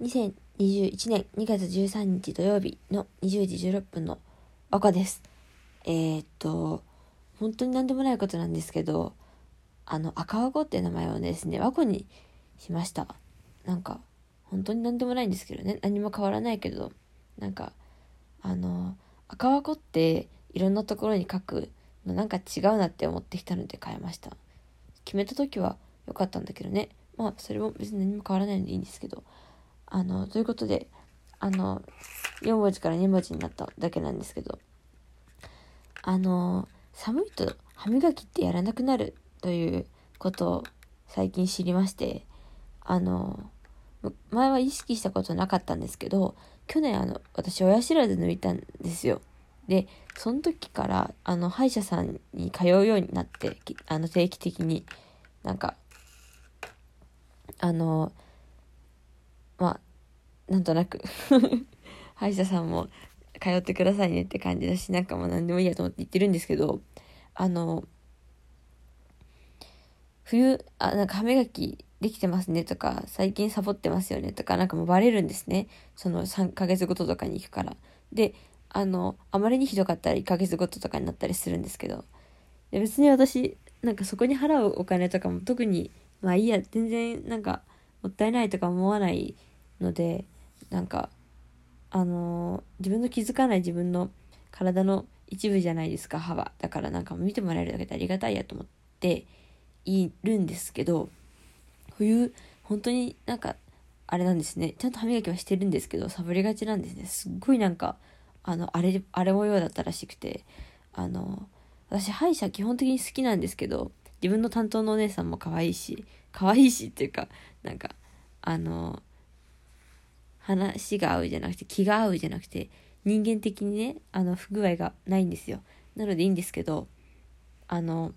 2021年2月13日土曜日の20時16分の和子です。えー、っと、本当に何でもないことなんですけど、あの、赤和子って名前をですね、和子にしました。なんか、本当に何でもないんですけどね、何も変わらないけど、なんか、あの、赤和子っていろんなところに書くのなんか違うなって思ってきたので変えました。決めた時は良かったんだけどね。まあ、それも別に何も変わらないのでいいんですけど。あの、ということで、あの、4文字から2文字になっただけなんですけど、あの、寒いと歯磨きってやらなくなるということを最近知りまして、あの、前は意識したことなかったんですけど、去年あの、私親知らず抜いたんですよ。で、その時から、あの、歯医者さんに通うようになって、あの、定期的に、なんか、あの、なんとなく 歯医者さんも通ってくださいねって感じだし、なんかもう何でもいいやと思って言ってるんですけど、あの、冬、あ、なんか歯磨きできてますねとか、最近サボってますよねとか、なんかもうバレるんですね。その3ヶ月ごととかに行くから。で、あの、あまりにひどかったら1ヶ月ごととかになったりするんですけど、で別に私、なんかそこに払うお金とかも特に、まあいいや、全然なんかもったいないとか思わないのでなんかあのー、自分の気づかない自分の体の一部じゃないですか歯は。だからなんか見てもらえるだけでありがたいやと思っているんですけど冬本当になんかあれなんですね。ちゃんと歯磨きはしてるんですけどサボりがちなんですね。すっごいなんかあのあれあれ模様だったらしくてあの私歯医者基本的に好きなんですけど自分の担当のお姉さんも可愛いし可愛いしっていうかなんかあの話が合うじゃなくて気が合うじゃなくて人間的にねあの不具合がないんですよ。なのでいいんですけどあの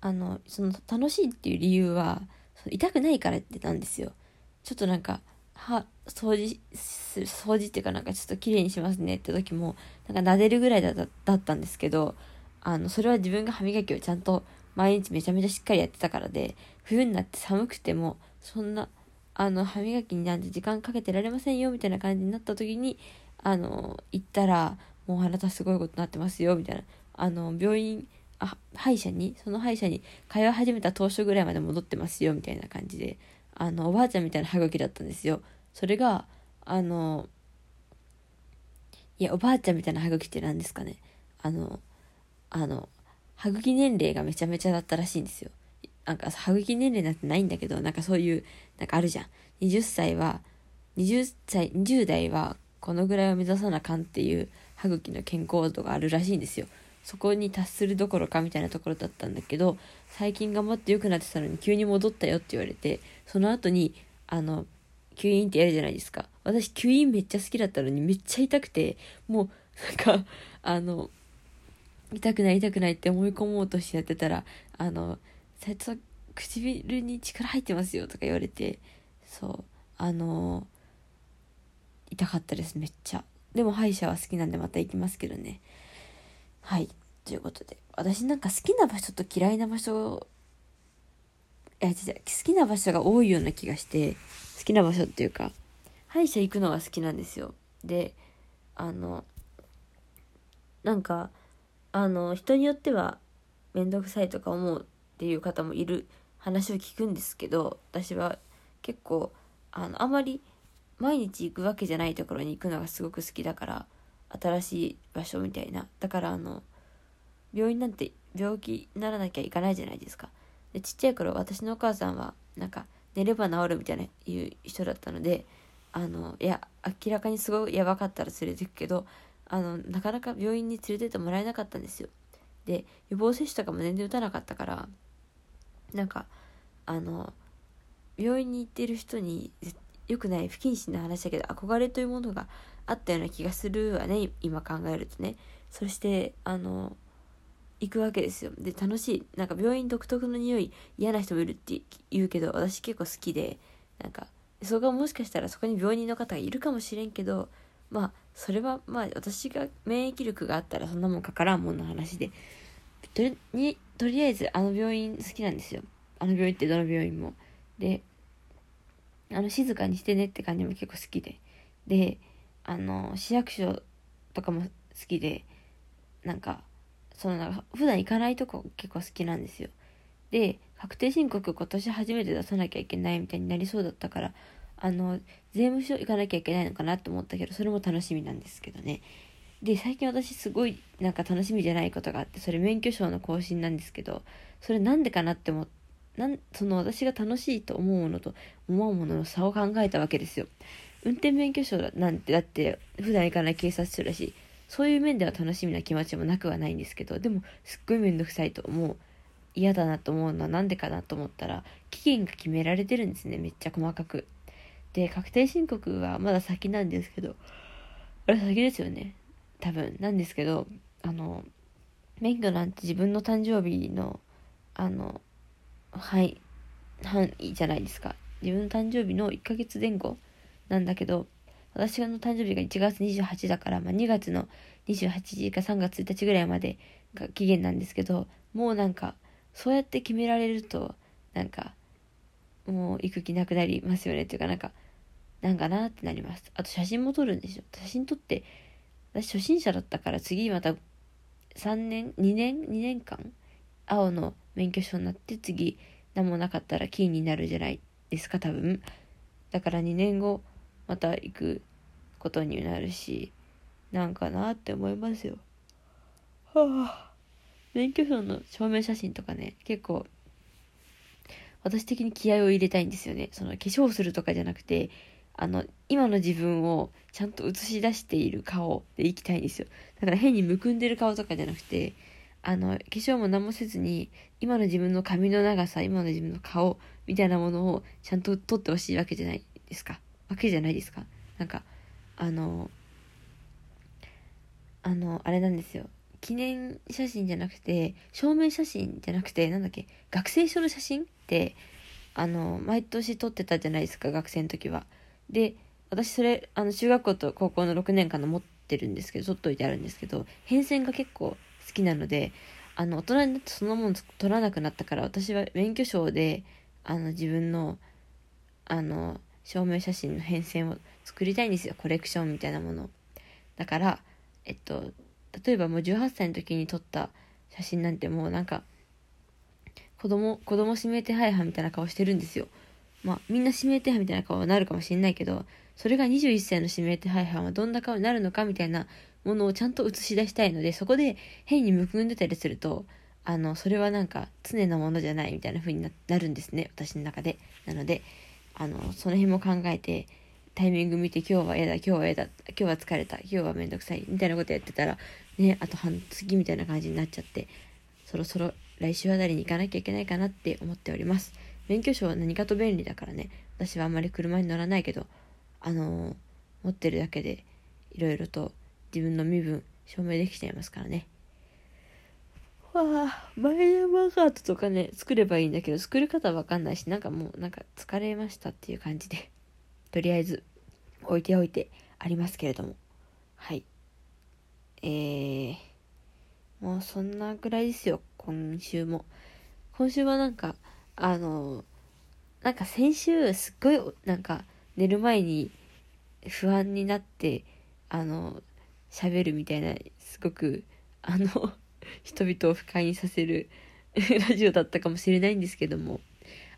あのその楽しいっていう理由は痛くないからってなんですよ。ちょっとなんか歯掃除する掃除っていうかなんかちょっと綺麗にしますねって時もなんか撫でるぐらいだだったんですけどあのそれは自分が歯磨きをちゃんと毎日めちゃめちゃしっかりやってたからで冬になって寒くてもそんなあの歯磨きになんて時間かけてられませんよみたいな感じになった時にあの行ったらもうあなたすごいことになってますよみたいな。あの病院あ歯医者にその歯医者に通い始めた当初ぐらいまで戻ってますよみたいな感じであのおばあちゃんみたいな歯茎だったんですよ。それがあのいやおばあちゃんみたいな歯茎って何ですかね。あのあの歯茎年齢がめちゃめちゃだったらしいんですよ。なんか歯茎年齢なんてないんだけどなんかそういうなんかあるじゃん。20歳は20歳20代はこのぐらいを目指さなあかんっていう歯茎の健康度があるらしいんですよ。そこに達するどころかみたいなところだったんだけど最近頑張って良くなってたのに急に戻ったよって言われてその後にあの吸引ってやるじゃないですか。私吸引めっちゃ好きだったのにめっちゃ痛くてもうなんかあの痛くない痛くないって思い込もうとしてやってたらあの斉藤さん唇に力入ってますよとか言われてそうあの痛かったですめっちゃ。でも歯医者は好きなんでまた行きますけどね。はいということで。私なんか好きな場所と嫌いな場所いや違う好きな場所が多いような気がして好きな場所っていうか歯医者行くのが好きなんですよ。であのなんかあの人によっては面倒くさいとか思うっていう方もいる話を聞くんですけど私は結構あのあまり毎日行くわけじゃないところに行くのがすごく好きだから新しい場所みたいな。だからあの病院なんて病気にならなきゃいかないじゃないですか。でちっちゃい頃私のお母さんはなんか寝れば治るみたいな言う人だったのであのいや明らかにすごいやばかったら連れてくけどあのなかなか病院に連れてってもらえなかったんですよ。で予防接種とかも全然打たなかったからなんかあの病院に行ってる人によくない不謹慎な話だけど憧れというものがあったような気がするわね今考えるとね。そしてあの行くわけですよ。で楽しい。なんか病院独特の匂い嫌な人もいるって言うけど私結構好きでなんかそこがもしかしたらそこに病人の方がいるかもしれんけどまあそれはまあ私が免疫力があったらそんなもんかからんもんの話で。ととりあえずあの病院好きなんですよ。あの病院ってどの病院も。であの静かにしてねって感じも結構好きで。であの市役所とかも好きで。なんかそのなんか普段行かないとこ結構好きなんですよ。で確定申告今年初めて出さなきゃいけないみたいになりそうだったからあの税務署行かなきゃいけないのかなと思ったけどそれも楽しみなんですけどね。で最近私すごいなんか楽しみじゃないことがあってそれ免許証の更新なんですけどそれなんでかなって思なんその私が楽しいと思うものと思うものの差を考えたわけですよ。運転免許証なんてだって普段行かない警察署だしそういう面では楽しみな気持ちもなくはないんですけどでもすっごい面倒くさいと思う嫌だなと思うのはなんでかなと思ったら期限が決められてるんですねめっちゃ細かく。で確定申告はまだ先なんですけどあれ先ですよね。多分なんですけどあの免許なんて自分の誕生日のあのはい範囲じゃないですか。自分の誕生日の1ヶ月前後なんだけど私の誕生日が1月28だから、まあ、2月の28日か3月1日ぐらいまでが期限なんですけどもうなんかそうやって決められるとなんかもう行く気なくなりますよね。っていうかなんかなんかなってなります。あと写真も撮るんですよ。写真撮って私初心者だったから次また3年2年2年間青の免許証になって次何もなかったら金になるじゃないですか多分。だから2年後また行くことになるしなんかなって思いますよ。はあ。免許証の証明写真とかね結構私的に気合を入れたいんですよね。その化粧するとかじゃなくてあの今の自分をちゃんと映し出している顔でいきたいんですよ。だから変にむくんでる顔とかじゃなくてあの化粧も何もせずに今の自分の髪の長さ今の自分の顔みたいなものをちゃんと撮ってほしいわけじゃないですか。わけじゃないですか。なんかあのあのあれなんですよ。記念写真じゃなくて証明写真じゃなくてなんだっけ学生証の写真ってあの毎年撮ってたじゃないですか学生の時は。で私それあの中学校と高校の6年間の持ってるんですけど取っといてあるんですけど変遷が結構好きなのであの大人になってそのもの取らなくなったから私は免許証であの自分のあの証明写真の変遷を作りたいんですよ。コレクションみたいなものだからえっと例えばもう18歳の時に撮った写真なんてもうなんか子供子供指名手配犯みたいな顔してるんですよ。まあみんな指名手配みたいな顔になるかもしれないけどそれが21歳の指名手配犯はどんな顔になるのかみたいなものをちゃんと映し出したいのでそこで変にむくんでたりするとあのそれはなんか常なものじゃないみたいな風になるんですね私の中で。なのであのその辺も考えてタイミング見て今日は嫌だ今日は嫌だ今日は疲れた今日はめんどくさいみたいなことやってたらねあと半月みたいな感じになっちゃってそろそろ来週あたりに行かなきゃいけないかなって思っております。免許証は何かと便利だからね。私はあんまり車に乗らないけどあのー、持ってるだけでいろいろと自分の身分証明できちゃいますからね。わあマイナンバーカードとかね作ればいいんだけど作り方わかんないしなんかもうなんか疲れましたっていう感じでとりあえず置いておいてありますけれども。はい。えー、もうそんなぐらいですよ今週も。今週はなんかあのなんか先週すっごいなんか寝る前に不安になってあの喋るみたいなすごくあの 人々を不快にさせる ラジオだったかもしれないんですけども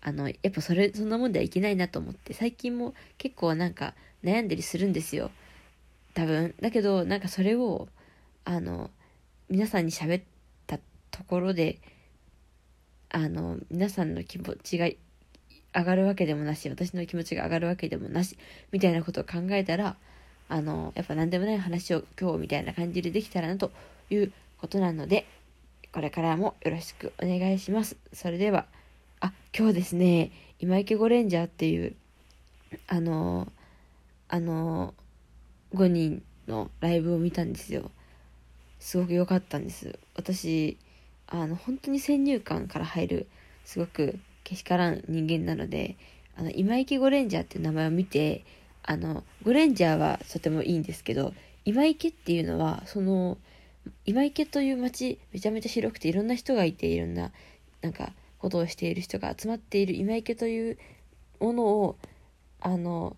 あのやっぱそれそんなもんではいけないなと思って最近も結構なんか悩んだりするんですよ。多分。だけどなんかそれをあの皆さんに喋ったところであの皆さんの気持ちが上がるわけでもなし私の気持ちが上がるわけでもなしみたいなことを考えたらあのやっぱ何でもない話を今日みたいな感じでできたらなということなので、これからもよろしくお願いします。それでは、あ、今日ですね、今池ゴレンジャーっていう、あの、あの、5人のライブを見たんですよ。すごく良かったんです。私、あの、本当に先入観から入る、すごくけしからん人間なので、あの、今池ゴレンジャーっていう名前を見て、あの、ゴレンジャーはとてもいいんですけど、今池っていうのは、その、今池という町めちゃめちゃ広くていろんな人がいていろんななんかことをしている人が集まっている今池というものをあの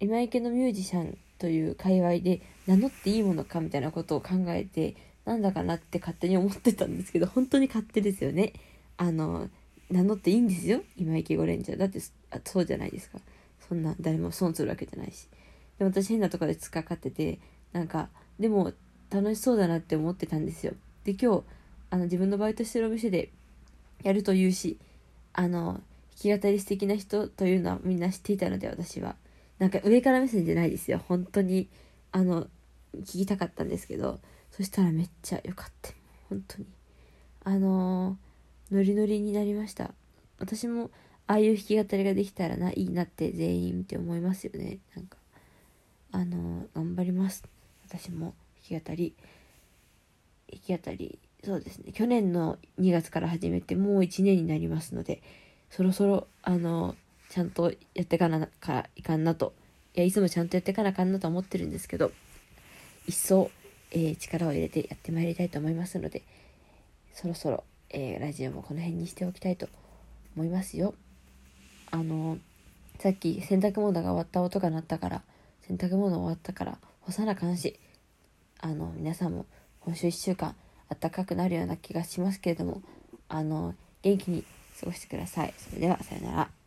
今池のミュージシャンという界隈で名乗っていいものかみたいなことを考えてなんだかなって勝手に思ってたんですけど本当に勝手ですよね。あの名乗っていいんですよ。今池ゴレンジャーだってそうじゃないですか。そんな誰も損するわけじゃないし。で私変なとこで突っかかっててなんかでも楽しそうだなって思ってたんですよ。で今日あの自分のバイトしてるお店でやるというしあの弾き語り素敵な人というのはみんな知っていたので私は。なんか上から目線じゃないですよ。本当にあの聞きたかったんですけど。そしたらめっちゃ良かった。本当に。あのー、ノリノリになりました。私もああいう弾き語りができたらないいなって全員見て思いますよね。なんかあの頑張ります。私も弾き語り。弾き語り。そうですね。去年の2月から始めてもう1年になりますのでそろそろあのちゃんとやってかなかいかんなと。いやいつもちゃんとやってかなあかんなと思ってるんですけど一層、えー、力を入れてやってまいりたいと思いますのでそろそろ、えー、ラジオもこの辺にしておきたいと思いますよ。あのさっき洗濯物が終わった音が鳴ったから洗濯物終わったから干さな監視あの皆さんも今週1週間暖かくなるような気がしますけれどもあの元気に過ごしてください。それではさよなら。